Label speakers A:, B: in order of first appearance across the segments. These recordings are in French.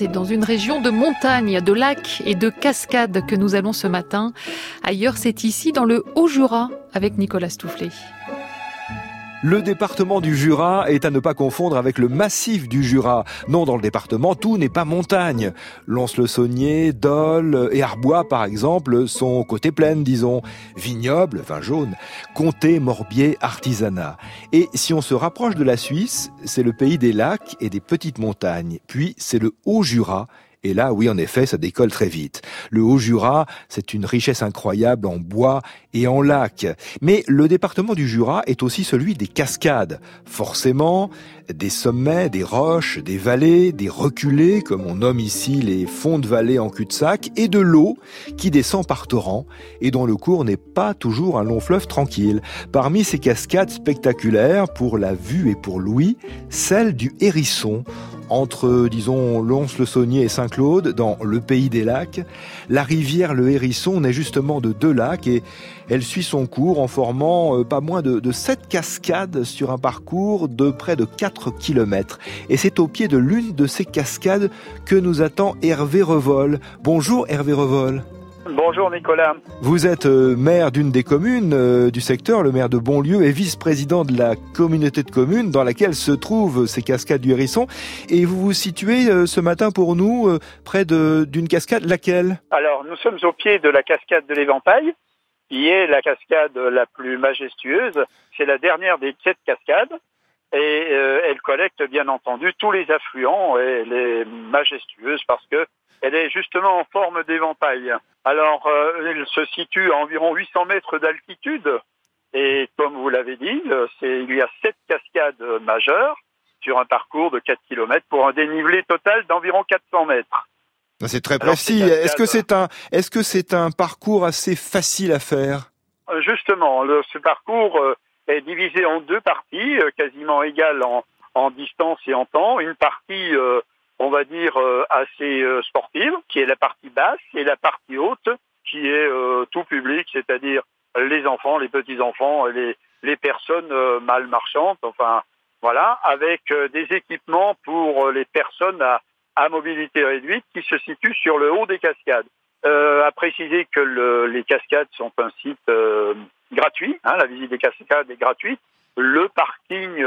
A: c'est dans une région de montagne, de lacs et de cascades que nous allons ce matin. Ailleurs, c'est ici, dans le Haut-Jura, avec Nicolas Stoufflet.
B: Le département du Jura est à ne pas confondre avec le massif du Jura. Non, dans le département, tout n'est pas montagne. Lons-le-Saunier, Dole et Arbois, par exemple, sont côté plaine, disons. Vignoble, vin jaune, comté, morbier, artisanat. Et si on se rapproche de la Suisse, c'est le pays des lacs et des petites montagnes. Puis c'est le Haut-Jura et là, oui, en effet, ça décolle très vite. Le Haut-Jura, c'est une richesse incroyable en bois et en lacs. Mais le département du Jura est aussi celui des cascades. Forcément, des sommets, des roches, des vallées, des reculés, comme on nomme ici les fonds de vallée en cul-de-sac, et de l'eau qui descend par torrent et dont le cours n'est pas toujours un long fleuve tranquille. Parmi ces cascades spectaculaires, pour la vue et pour Louis, celle du Hérisson, entre, disons, Lons-le-Saunier et Saint-Claude, dans le pays des lacs. La rivière le Hérisson naît justement de deux lacs et elle suit son cours en formant euh, pas moins de, 7 cascades sur un parcours de près de 4 km. Et c'est au pied de l'une de ces cascades que nous attend Hervé Revol. Bonjour Hervé Revol.
C: Bonjour Nicolas.
B: Vous êtes euh, maire d'une des communes euh, du secteur, le maire de Bonlieu, et vice-président de la communauté de communes dans laquelle se trouvent ces cascades du Hérisson. Et vous vous situez euh, ce matin pour nous près d'une cascade, laquelle?
C: Alors nous sommes au pied de la cascade de l'Éventail, qui est la cascade la plus majestueuse. C'est la dernière des sept cascades. Et elle collecte bien entendu tous les affluents et elle est majestueuse parce que elle est justement en forme d'éventail. Alors, euh, elle se situe à environ 800 mètres d'altitude. Et comme vous l'avez dit, euh, c'est, il y a sept cascades majeures sur un parcours de 4 km pour un dénivelé total d'environ 400 mètres.
B: C'est très précis. Est-ce que c'est un, est-ce que c'est un parcours assez facile à faire?
C: Euh, Justement, le, ce parcours est divisé en deux parties, quasiment égales en, en distance et en temps. Une partie on va dire, euh, assez euh, sportive, qui est la partie basse, et la partie haute, qui est euh, tout public, c'est-à-dire les enfants, les petits-enfants, les, les personnes mal marchantes, enfin, voilà, avec des équipements pour les personnes à, à, mobilité réduite qui se situent sur le haut des cascades. Euh, à préciser que le, les cascades sont un site gratuit, hein, la visite des cascades est gratuite. Le parking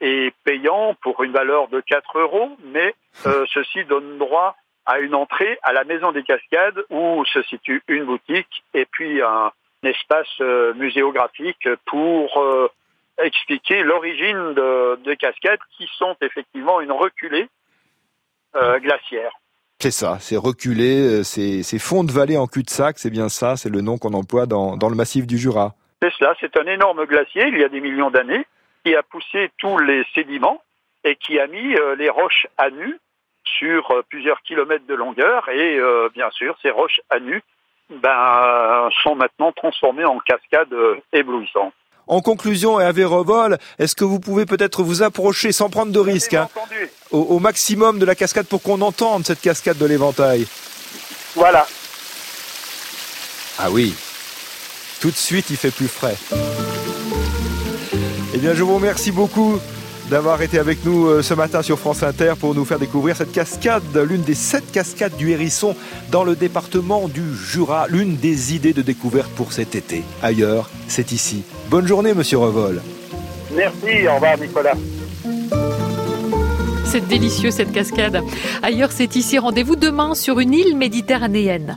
C: est payant pour une valeur de 4 euros, mais euh, ceci donne droit à une entrée à la Maison des Cascades où se situe une boutique et puis un espace euh, muséographique pour euh, expliquer l'origine de, de, cascades qui sont effectivement une reculée glaciaire.
B: C'est ça, c'est reculé, c'est fonds de vallée en cul-de-sac, c'est bien ça, c'est le nom qu'on emploie dans, dans le massif du Jura.
C: C'est cela, c'est un énorme glacier, il y a des millions d'années, qui a poussé tous les sédiments et qui a mis euh, les roches à nu sur euh, plusieurs kilomètres de longueur. Et euh, bien sûr, ces roches à nu ben, sont maintenant transformées en cascades éblouissantes.
B: En conclusion, Hervé Revol, est-ce que vous pouvez peut-être vous approcher sans prendre de risque hein, au, au, maximum de la cascade pour qu'on entende cette cascade de l'éventail
C: Voilà.
B: Ah oui, tout de suite il fait plus frais. Eh bien, je vous remercie beaucoup d'avoir été avec nous euh, ce matin sur France Inter pour nous faire découvrir cette cascade, l'une des sept cascades du Hérisson dans le département du Jura, l'une des idées de découverte pour cet été. Ailleurs, c'est ici. Bonne journée, monsieur Revol.
C: Merci, au revoir, Nicolas.
A: C'est délicieux cette cascade. Ailleurs, c'est ici. Rendez-vous demain sur une île méditerranéenne.